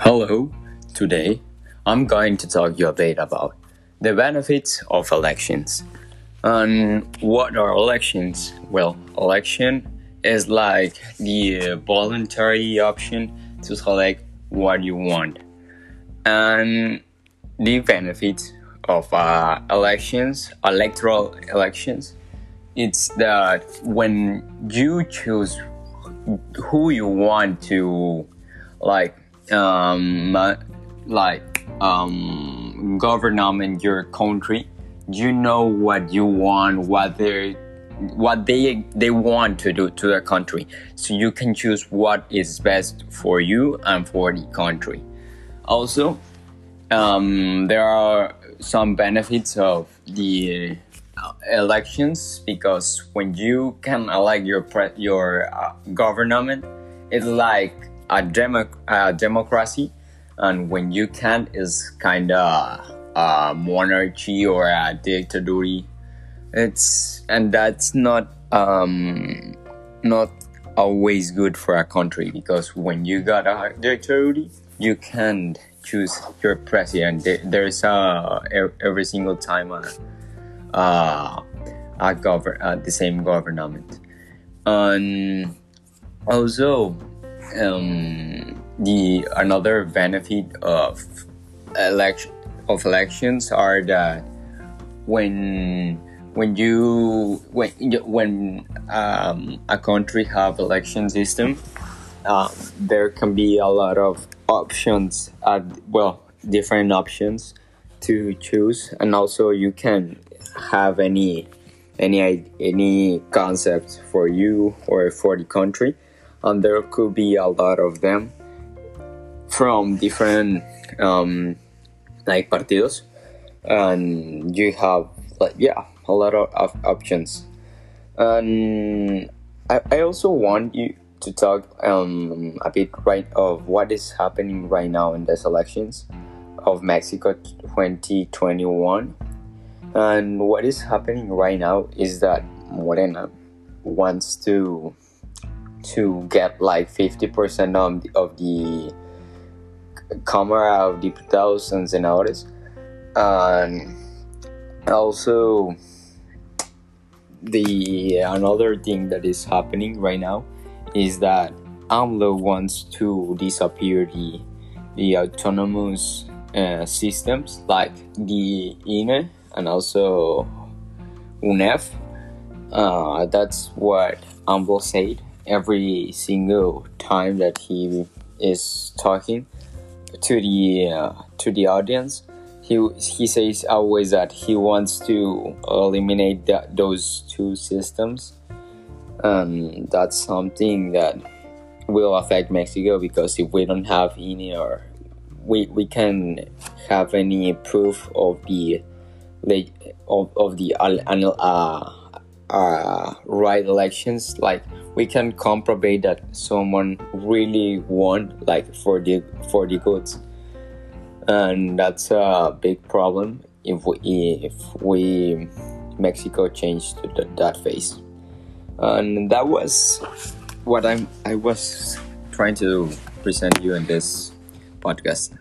Hello, today I'm going to talk you a bit about the benefits of elections. And what are elections? Well, election is like the voluntary option to select what you want. And the benefits of uh, elections, electoral elections, it's that when you choose who you want to like um like um government your country. You know what you want what they what they they want to do to their country. So you can choose what is best for you and for the country. Also um, there are some benefits of the elections because when you can elect your pre- your uh, government it's like a, demo- a democracy and when you can't is kind of a monarchy or a dictatorship. It's and that's not um not always good for a country because when you got a dictatorship you can't choose your president. There's a every single time a, uh, a govern uh, the same government. And also um, the another benefit of election of elections are that when when you when when um, a country have election system um, there can be a lot of options uh, well different options to choose. And also you can have any any any concept for you or for the country and there could be a lot of them from different um, like partidos. And you have like yeah a lot of, of options. And I, I also want you to talk um, a bit right of what is happening right now in these elections of Mexico 2021 and what is happening right now is that Morena wants to to get like 50% of the, of the Cámara of the Diputados and Senadores. And also, the another thing that is happening right now is that AMLO wants to disappear the the autonomous uh, systems like the INE and also UNEF. Uh, that's what AMLO said every single time that he is talking to the uh, to the audience he he says always that he wants to eliminate that, those two systems. And that's something that will affect Mexico because if we don't have any or we, we can have any proof of the of, of the uh, uh, right elections like we can comprobate that someone really won like for the for the goods. And that's a big problem if we if we mexico changed to that face and that was what i'm i was trying to present you in this podcast